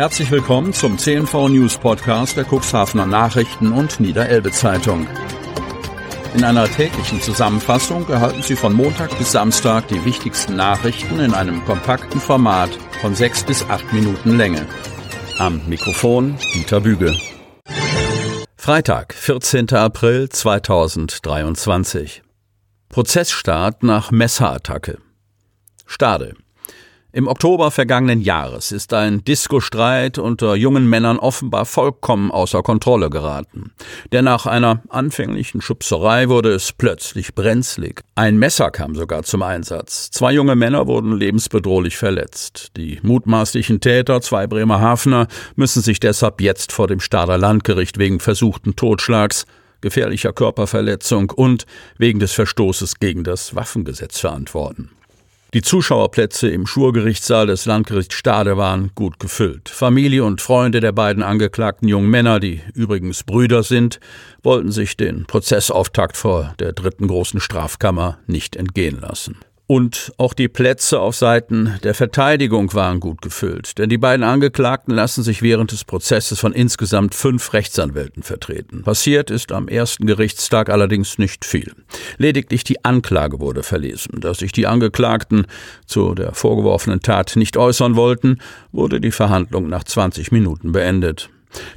Herzlich willkommen zum CNV News Podcast der Cuxhavener Nachrichten und Niederelbe Zeitung. In einer täglichen Zusammenfassung erhalten Sie von Montag bis Samstag die wichtigsten Nachrichten in einem kompakten Format von sechs bis acht Minuten Länge. Am Mikrofon Dieter Büge. Freitag, 14. April 2023. Prozessstart nach Messerattacke. Stade. Im Oktober vergangenen Jahres ist ein Diskostreit unter jungen Männern offenbar vollkommen außer Kontrolle geraten. Denn nach einer anfänglichen Schubserei wurde es plötzlich brenzlig. Ein Messer kam sogar zum Einsatz. Zwei junge Männer wurden lebensbedrohlich verletzt. Die mutmaßlichen Täter, zwei Bremerhavener, müssen sich deshalb jetzt vor dem Stader Landgericht wegen versuchten Totschlags gefährlicher Körperverletzung und wegen des Verstoßes gegen das Waffengesetz verantworten. Die Zuschauerplätze im Schurgerichtssaal des Landgerichts Stade waren gut gefüllt. Familie und Freunde der beiden angeklagten jungen Männer, die übrigens Brüder sind, wollten sich den Prozessauftakt vor der dritten großen Strafkammer nicht entgehen lassen. Und auch die Plätze auf Seiten der Verteidigung waren gut gefüllt, denn die beiden Angeklagten lassen sich während des Prozesses von insgesamt fünf Rechtsanwälten vertreten. Passiert ist am ersten Gerichtstag allerdings nicht viel. Lediglich die Anklage wurde verlesen. Dass sich die Angeklagten zu der vorgeworfenen Tat nicht äußern wollten, wurde die Verhandlung nach 20 Minuten beendet.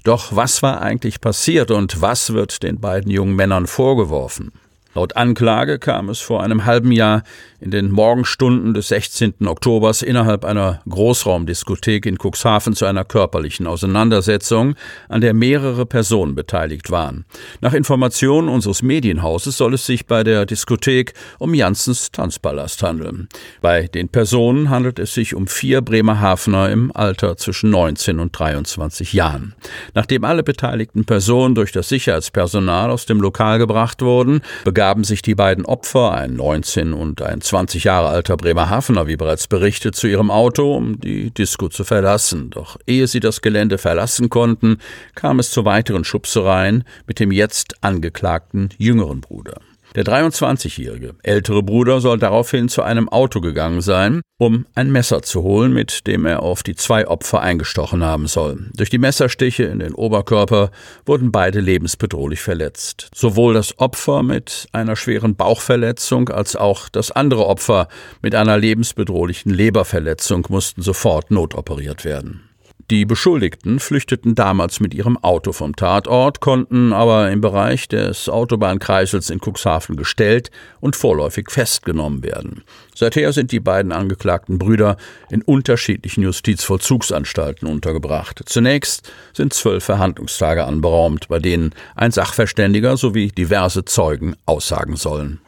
Doch was war eigentlich passiert und was wird den beiden jungen Männern vorgeworfen? Laut Anklage kam es vor einem halben Jahr in den Morgenstunden des 16. Oktobers innerhalb einer Großraumdiskothek in Cuxhaven zu einer körperlichen Auseinandersetzung, an der mehrere Personen beteiligt waren. Nach Informationen unseres Medienhauses soll es sich bei der Diskothek um Janssens Tanzpalast handeln. Bei den Personen handelt es sich um vier Bremerhavener im Alter zwischen 19 und 23 Jahren. Nachdem alle beteiligten Personen durch das Sicherheitspersonal aus dem Lokal gebracht wurden, begaben sich die beiden Opfer, ein 19 und ein 20 Jahre alter Bremerhavener, wie bereits berichtet, zu ihrem Auto, um die Disco zu verlassen. Doch ehe sie das Gelände verlassen konnten, kam es zu weiteren Schubsereien mit dem jetzt angeklagten jüngeren Bruder. Der 23-jährige ältere Bruder soll daraufhin zu einem Auto gegangen sein, um ein Messer zu holen, mit dem er auf die zwei Opfer eingestochen haben soll. Durch die Messerstiche in den Oberkörper wurden beide lebensbedrohlich verletzt. Sowohl das Opfer mit einer schweren Bauchverletzung als auch das andere Opfer mit einer lebensbedrohlichen Leberverletzung mussten sofort notoperiert werden. Die Beschuldigten flüchteten damals mit ihrem Auto vom Tatort, konnten aber im Bereich des Autobahnkreisels in Cuxhaven gestellt und vorläufig festgenommen werden. Seither sind die beiden angeklagten Brüder in unterschiedlichen Justizvollzugsanstalten untergebracht. Zunächst sind zwölf Verhandlungstage anberaumt, bei denen ein Sachverständiger sowie diverse Zeugen aussagen sollen.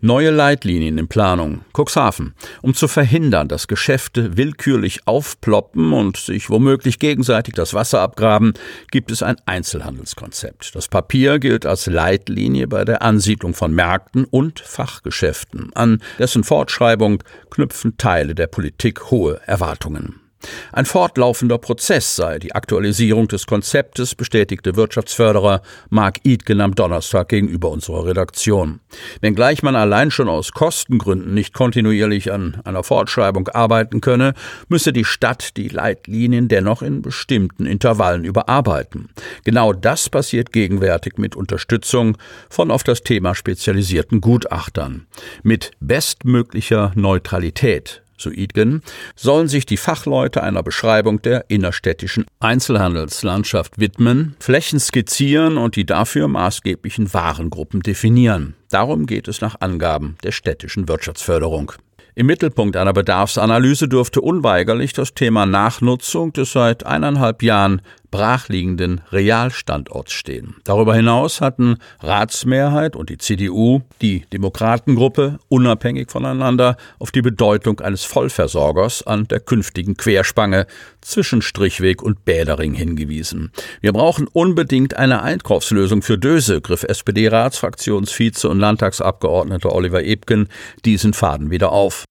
Neue Leitlinien in Planung. Cuxhaven. Um zu verhindern, dass Geschäfte willkürlich aufploppen und sich womöglich gegenseitig das Wasser abgraben, gibt es ein Einzelhandelskonzept. Das Papier gilt als Leitlinie bei der Ansiedlung von Märkten und Fachgeschäften. An dessen Fortschreibung knüpfen Teile der Politik hohe Erwartungen. Ein fortlaufender Prozess sei die Aktualisierung des Konzeptes, bestätigte Wirtschaftsförderer Mark Idgen am Donnerstag gegenüber unserer Redaktion. Wenngleich man allein schon aus Kostengründen nicht kontinuierlich an einer Fortschreibung arbeiten könne, müsse die Stadt die Leitlinien dennoch in bestimmten Intervallen überarbeiten. Genau das passiert gegenwärtig mit Unterstützung von auf das Thema spezialisierten Gutachtern. Mit bestmöglicher Neutralität so Idgen, sollen sich die Fachleute einer Beschreibung der innerstädtischen Einzelhandelslandschaft widmen, Flächen skizzieren und die dafür maßgeblichen Warengruppen definieren. Darum geht es nach Angaben der städtischen Wirtschaftsförderung. Im Mittelpunkt einer Bedarfsanalyse dürfte unweigerlich das Thema Nachnutzung des seit eineinhalb Jahren brachliegenden Realstandorts stehen. Darüber hinaus hatten Ratsmehrheit und die CDU, die Demokratengruppe, unabhängig voneinander auf die Bedeutung eines Vollversorgers an der künftigen Querspange zwischen Strichweg und Bädering hingewiesen. Wir brauchen unbedingt eine Einkaufslösung für Döse, griff SPD-Ratsfraktionsvize und Landtagsabgeordneter Oliver Ebken diesen Faden wieder auf.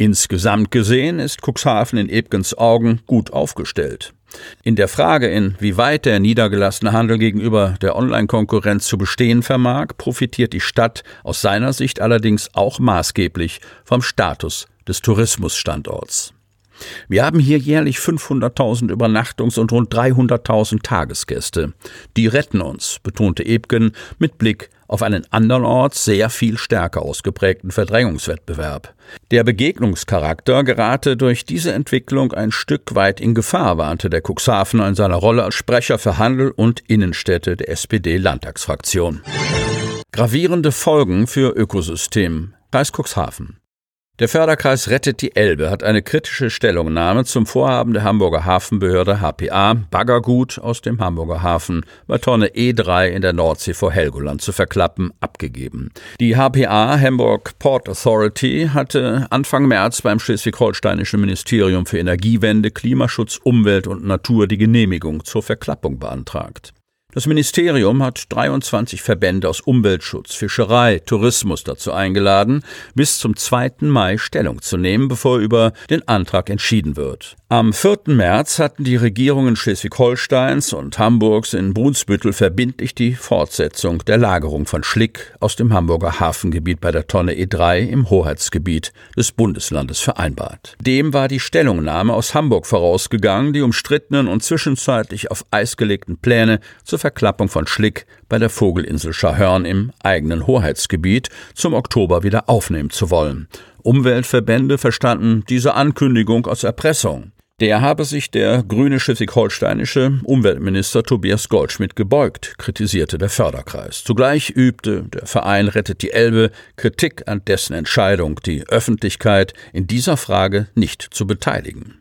Insgesamt gesehen ist Cuxhaven in Ebgens Augen gut aufgestellt. In der Frage, inwieweit der niedergelassene Handel gegenüber der Online-Konkurrenz zu bestehen vermag, profitiert die Stadt aus seiner Sicht allerdings auch maßgeblich vom Status des Tourismusstandorts. Wir haben hier jährlich 500.000 Übernachtungs- und rund 300.000 Tagesgäste. Die retten uns, betonte Ebgen mit Blick auf einen andernorts sehr viel stärker ausgeprägten Verdrängungswettbewerb. Der Begegnungscharakter gerate durch diese Entwicklung ein Stück weit in Gefahr, warnte der Cuxhavener in seiner Rolle als Sprecher für Handel und Innenstädte der SPD-Landtagsfraktion. Gravierende Folgen für Ökosystem. Kreis Cuxhaven. Der Förderkreis Rettet die Elbe hat eine kritische Stellungnahme zum Vorhaben der Hamburger Hafenbehörde HPA, Baggergut aus dem Hamburger Hafen bei Tonne E3 in der Nordsee vor Helgoland zu verklappen, abgegeben. Die HPA, Hamburg Port Authority, hatte Anfang März beim schleswig-holsteinischen Ministerium für Energiewende, Klimaschutz, Umwelt und Natur die Genehmigung zur Verklappung beantragt. Das Ministerium hat 23 Verbände aus Umweltschutz, Fischerei, Tourismus dazu eingeladen, bis zum 2. Mai Stellung zu nehmen, bevor über den Antrag entschieden wird. Am 4. März hatten die Regierungen Schleswig-Holsteins und Hamburgs in Brunsbüttel verbindlich die Fortsetzung der Lagerung von Schlick aus dem Hamburger Hafengebiet bei der Tonne E3 im Hoheitsgebiet des Bundeslandes vereinbart. Dem war die Stellungnahme aus Hamburg vorausgegangen, die umstrittenen und zwischenzeitlich auf Eis gelegten Pläne zur Verklappung von Schlick bei der Vogelinsel Schahörn im eigenen Hoheitsgebiet zum Oktober wieder aufnehmen zu wollen. Umweltverbände verstanden diese Ankündigung als Erpressung. Der habe sich der grüne schleswig-holsteinische Umweltminister Tobias Goldschmidt gebeugt, kritisierte der Förderkreis. Zugleich übte der Verein Rettet die Elbe Kritik an dessen Entscheidung, die Öffentlichkeit in dieser Frage nicht zu beteiligen.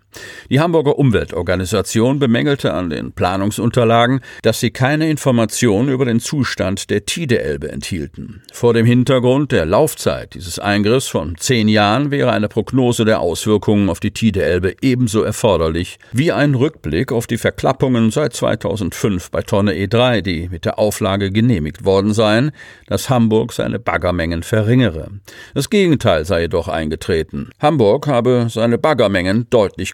Die Hamburger Umweltorganisation bemängelte an den Planungsunterlagen, dass sie keine Informationen über den Zustand der Tide-Elbe enthielten. Vor dem Hintergrund der Laufzeit dieses Eingriffs von zehn Jahren wäre eine Prognose der Auswirkungen auf die Tide-Elbe ebenso erforderlich wie ein Rückblick auf die Verklappungen seit 2005 bei Tonne E3, die mit der Auflage genehmigt worden seien, dass Hamburg seine Baggermengen verringere. Das Gegenteil sei jedoch eingetreten. Hamburg habe seine Baggermengen deutlich